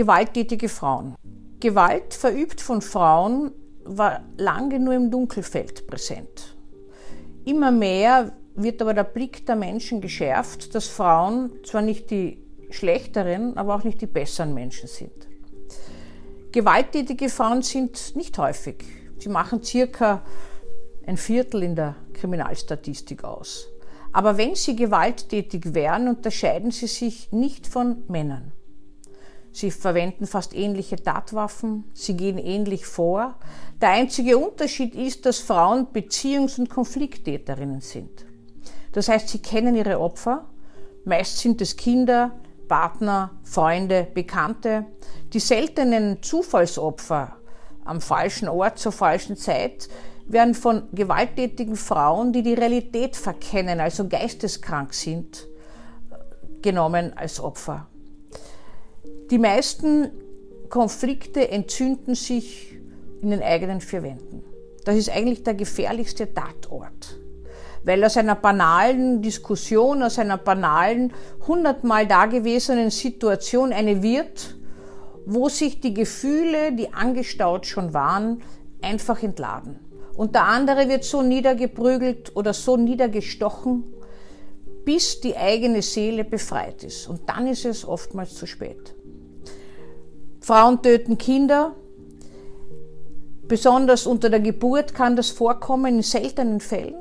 Gewalttätige Frauen. Gewalt verübt von Frauen war lange nur im Dunkelfeld präsent. Immer mehr wird aber der Blick der Menschen geschärft, dass Frauen zwar nicht die schlechteren, aber auch nicht die besseren Menschen sind. Gewalttätige Frauen sind nicht häufig. Sie machen circa ein Viertel in der Kriminalstatistik aus. Aber wenn sie gewalttätig wären, unterscheiden sie sich nicht von Männern. Sie verwenden fast ähnliche Tatwaffen, sie gehen ähnlich vor. Der einzige Unterschied ist, dass Frauen Beziehungs- und Konflikttäterinnen sind. Das heißt, sie kennen ihre Opfer, meist sind es Kinder, Partner, Freunde, Bekannte. Die seltenen Zufallsopfer am falschen Ort zur falschen Zeit werden von gewalttätigen Frauen, die die Realität verkennen, also geisteskrank sind, genommen als Opfer. Die meisten Konflikte entzünden sich in den eigenen vier Wänden. Das ist eigentlich der gefährlichste Tatort. Weil aus einer banalen Diskussion, aus einer banalen, hundertmal dagewesenen Situation eine wird, wo sich die Gefühle, die angestaut schon waren, einfach entladen. Und der andere wird so niedergeprügelt oder so niedergestochen, bis die eigene Seele befreit ist. Und dann ist es oftmals zu spät. Frauen töten Kinder. Besonders unter der Geburt kann das vorkommen in seltenen Fällen.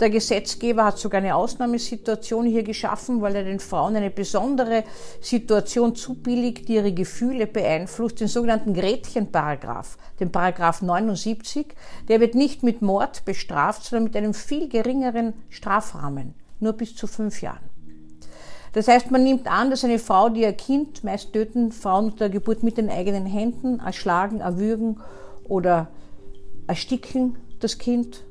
Der Gesetzgeber hat sogar eine Ausnahmesituation hier geschaffen, weil er den Frauen eine besondere Situation zubilligt, die ihre Gefühle beeinflusst, den sogenannten Gretchenparagraph, den Paragraph 79. Der wird nicht mit Mord bestraft, sondern mit einem viel geringeren Strafrahmen, nur bis zu fünf Jahren. Das heißt, man nimmt an, dass eine Frau, die ihr Kind, meist töten Frauen unter der Geburt mit den eigenen Händen, erschlagen, erwürgen oder ersticken das Kind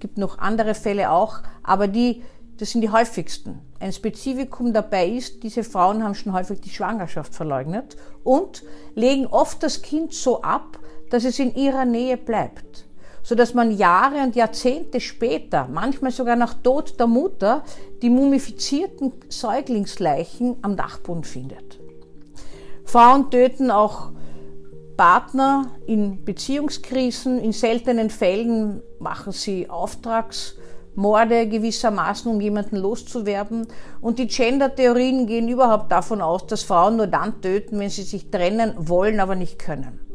gibt noch andere Fälle auch, aber die, das sind die häufigsten. Ein Spezifikum dabei ist, diese Frauen haben schon häufig die Schwangerschaft verleugnet und legen oft das Kind so ab, dass es in ihrer Nähe bleibt, sodass man Jahre und Jahrzehnte später, manchmal sogar nach Tod der Mutter, die mumifizierten Säuglingsleichen am Dachboden findet. Frauen töten auch Partner in Beziehungskrisen. In seltenen Fällen machen sie Auftragsmorde gewissermaßen, um jemanden loszuwerden. Und die Gender-Theorien gehen überhaupt davon aus, dass Frauen nur dann töten, wenn sie sich trennen wollen, aber nicht können.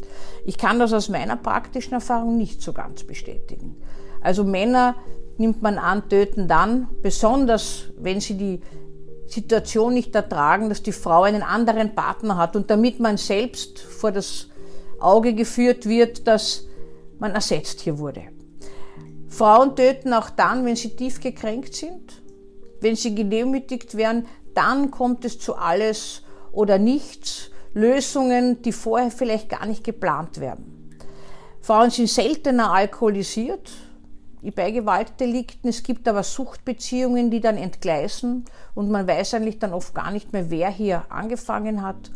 Ich kann das aus meiner praktischen Erfahrung nicht so ganz bestätigen. Also Männer nimmt man an, töten dann, besonders wenn sie die Situation nicht ertragen, dass die Frau einen anderen Partner hat und damit man selbst vor das Auge geführt wird, dass man ersetzt hier wurde. Frauen töten auch dann, wenn sie tief gekränkt sind, wenn sie gedemütigt werden, dann kommt es zu alles oder nichts, Lösungen, die vorher vielleicht gar nicht geplant werden. Frauen sind seltener alkoholisiert, bei Gewaltdelikten. Es gibt aber Suchtbeziehungen, die dann entgleisen und man weiß eigentlich dann oft gar nicht mehr, wer hier angefangen hat.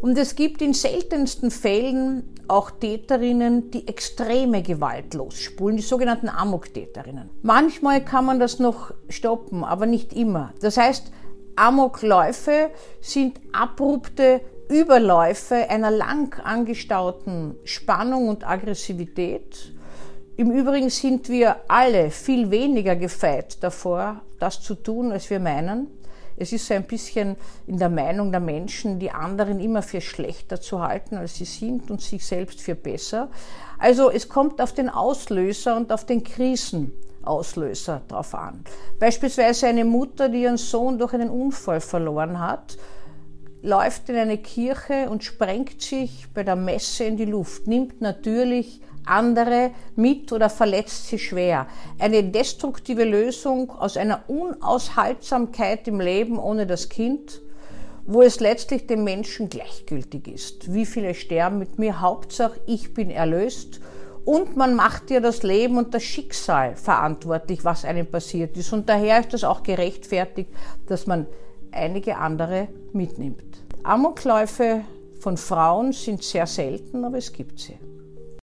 Und es gibt in seltensten Fällen auch Täterinnen, die extreme Gewalt losspulen, die sogenannten Amok-Täterinnen. Manchmal kann man das noch stoppen, aber nicht immer. Das heißt, Amokläufe sind abrupte Überläufe einer lang angestauten Spannung und Aggressivität. Im Übrigen sind wir alle viel weniger gefeit davor, das zu tun, als wir meinen. Es ist so ein bisschen in der Meinung der Menschen, die anderen immer für schlechter zu halten, als sie sind und sich selbst für besser. Also es kommt auf den Auslöser und auf den Krisenauslöser drauf an. Beispielsweise eine Mutter, die ihren Sohn durch einen Unfall verloren hat, läuft in eine Kirche und sprengt sich bei der Messe in die Luft, nimmt natürlich andere mit oder verletzt sie schwer. Eine destruktive Lösung aus einer Unaushaltsamkeit im Leben ohne das Kind, wo es letztlich dem Menschen gleichgültig ist. Wie viele sterben mit mir? Hauptsache, ich bin erlöst. Und man macht dir das Leben und das Schicksal verantwortlich, was einem passiert ist. Und daher ist es auch gerechtfertigt, dass man einige andere mitnimmt. Amokläufe von Frauen sind sehr selten, aber es gibt sie.